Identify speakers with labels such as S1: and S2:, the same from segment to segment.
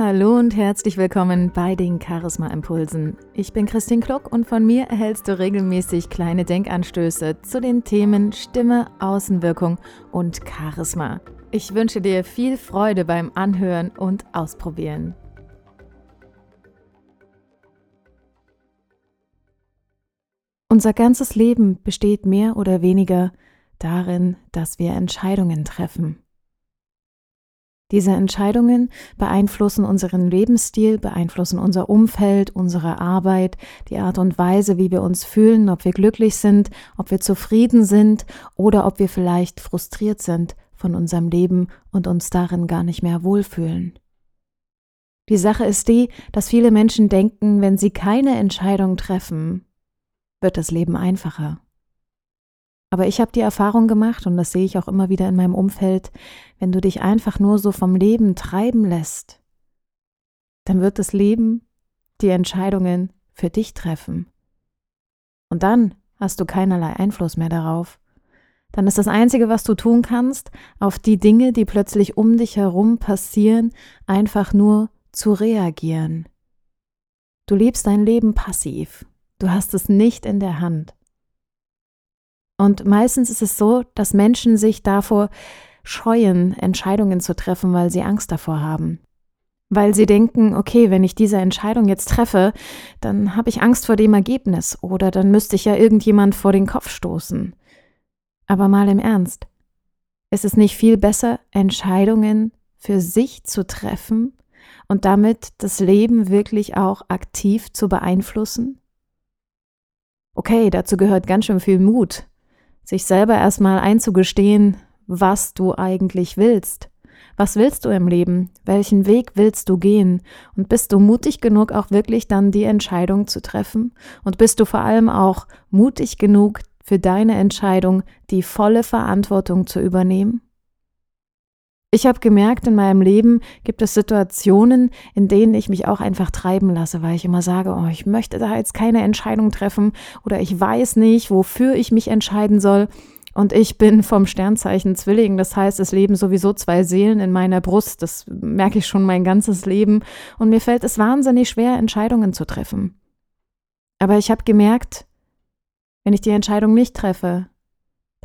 S1: Hallo und herzlich willkommen bei den Charisma Impulsen. Ich bin Christine Kluck und von mir erhältst du regelmäßig kleine Denkanstöße zu den Themen Stimme, Außenwirkung und Charisma. Ich wünsche dir viel Freude beim Anhören und Ausprobieren. Unser ganzes Leben besteht mehr oder weniger darin, dass wir Entscheidungen treffen. Diese Entscheidungen beeinflussen unseren Lebensstil, beeinflussen unser Umfeld, unsere Arbeit, die Art und Weise, wie wir uns fühlen, ob wir glücklich sind, ob wir zufrieden sind oder ob wir vielleicht frustriert sind von unserem Leben und uns darin gar nicht mehr wohlfühlen. Die Sache ist die, dass viele Menschen denken, wenn sie keine Entscheidung treffen, wird das Leben einfacher. Aber ich habe die Erfahrung gemacht, und das sehe ich auch immer wieder in meinem Umfeld, wenn du dich einfach nur so vom Leben treiben lässt, dann wird das Leben die Entscheidungen für dich treffen. Und dann hast du keinerlei Einfluss mehr darauf. Dann ist das Einzige, was du tun kannst, auf die Dinge, die plötzlich um dich herum passieren, einfach nur zu reagieren. Du lebst dein Leben passiv. Du hast es nicht in der Hand. Und meistens ist es so, dass Menschen sich davor scheuen, Entscheidungen zu treffen, weil sie Angst davor haben. Weil sie denken, okay, wenn ich diese Entscheidung jetzt treffe, dann habe ich Angst vor dem Ergebnis oder dann müsste ich ja irgendjemand vor den Kopf stoßen. Aber mal im Ernst, ist es nicht viel besser, Entscheidungen für sich zu treffen und damit das Leben wirklich auch aktiv zu beeinflussen? Okay, dazu gehört ganz schön viel Mut, sich selber erstmal einzugestehen, was du eigentlich willst. Was willst du im Leben? Welchen Weg willst du gehen? Und bist du mutig genug, auch wirklich dann die Entscheidung zu treffen? Und bist du vor allem auch mutig genug, für deine Entscheidung die volle Verantwortung zu übernehmen? Ich habe gemerkt, in meinem Leben gibt es Situationen, in denen ich mich auch einfach treiben lasse, weil ich immer sage, oh, ich möchte da jetzt keine Entscheidung treffen oder ich weiß nicht, wofür ich mich entscheiden soll. Und ich bin vom Sternzeichen Zwilling, das heißt, es leben sowieso zwei Seelen in meiner Brust, das merke ich schon mein ganzes Leben. Und mir fällt es wahnsinnig schwer, Entscheidungen zu treffen. Aber ich habe gemerkt, wenn ich die Entscheidung nicht treffe,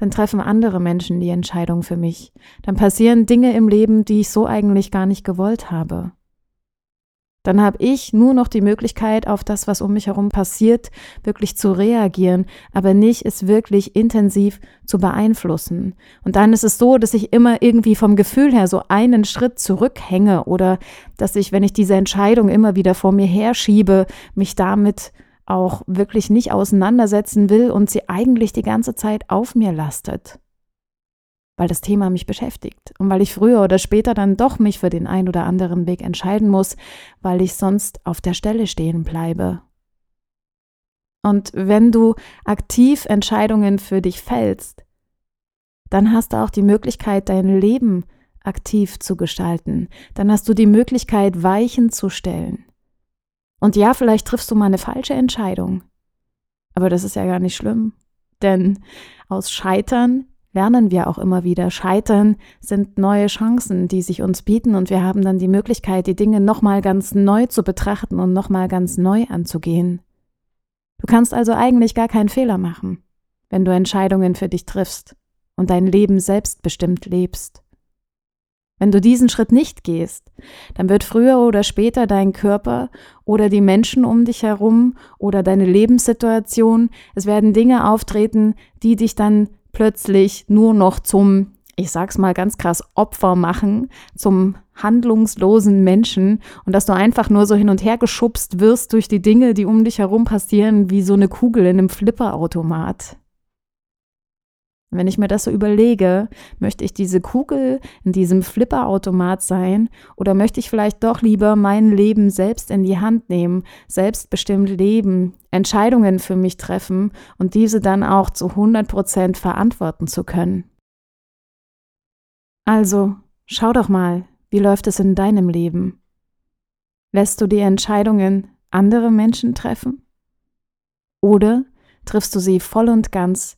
S1: dann treffen andere Menschen die Entscheidung für mich. Dann passieren Dinge im Leben, die ich so eigentlich gar nicht gewollt habe. Dann habe ich nur noch die Möglichkeit, auf das, was um mich herum passiert, wirklich zu reagieren, aber nicht es wirklich intensiv zu beeinflussen. Und dann ist es so, dass ich immer irgendwie vom Gefühl her so einen Schritt zurückhänge oder dass ich, wenn ich diese Entscheidung immer wieder vor mir herschiebe, mich damit auch wirklich nicht auseinandersetzen will und sie eigentlich die ganze Zeit auf mir lastet. Weil das Thema mich beschäftigt und weil ich früher oder später dann doch mich für den ein oder anderen Weg entscheiden muss, weil ich sonst auf der Stelle stehen bleibe. Und wenn du aktiv Entscheidungen für dich fällst, dann hast du auch die Möglichkeit, dein Leben aktiv zu gestalten. Dann hast du die Möglichkeit, Weichen zu stellen. Und ja, vielleicht triffst du mal eine falsche Entscheidung. Aber das ist ja gar nicht schlimm. Denn aus Scheitern lernen wir auch immer wieder. Scheitern sind neue Chancen, die sich uns bieten und wir haben dann die Möglichkeit, die Dinge nochmal ganz neu zu betrachten und nochmal ganz neu anzugehen. Du kannst also eigentlich gar keinen Fehler machen, wenn du Entscheidungen für dich triffst und dein Leben selbstbestimmt lebst. Wenn du diesen Schritt nicht gehst, dann wird früher oder später dein Körper oder die Menschen um dich herum oder deine Lebenssituation, es werden Dinge auftreten, die dich dann plötzlich nur noch zum, ich sag's mal ganz krass, Opfer machen, zum handlungslosen Menschen und dass du einfach nur so hin und her geschubst wirst durch die Dinge, die um dich herum passieren, wie so eine Kugel in einem Flipperautomat. Wenn ich mir das so überlege, möchte ich diese Kugel in diesem Flipperautomat sein oder möchte ich vielleicht doch lieber mein Leben selbst in die Hand nehmen, selbstbestimmt leben, Entscheidungen für mich treffen und diese dann auch zu 100 Prozent verantworten zu können? Also, schau doch mal, wie läuft es in deinem Leben? Lässt du die Entscheidungen andere Menschen treffen? Oder triffst du sie voll und ganz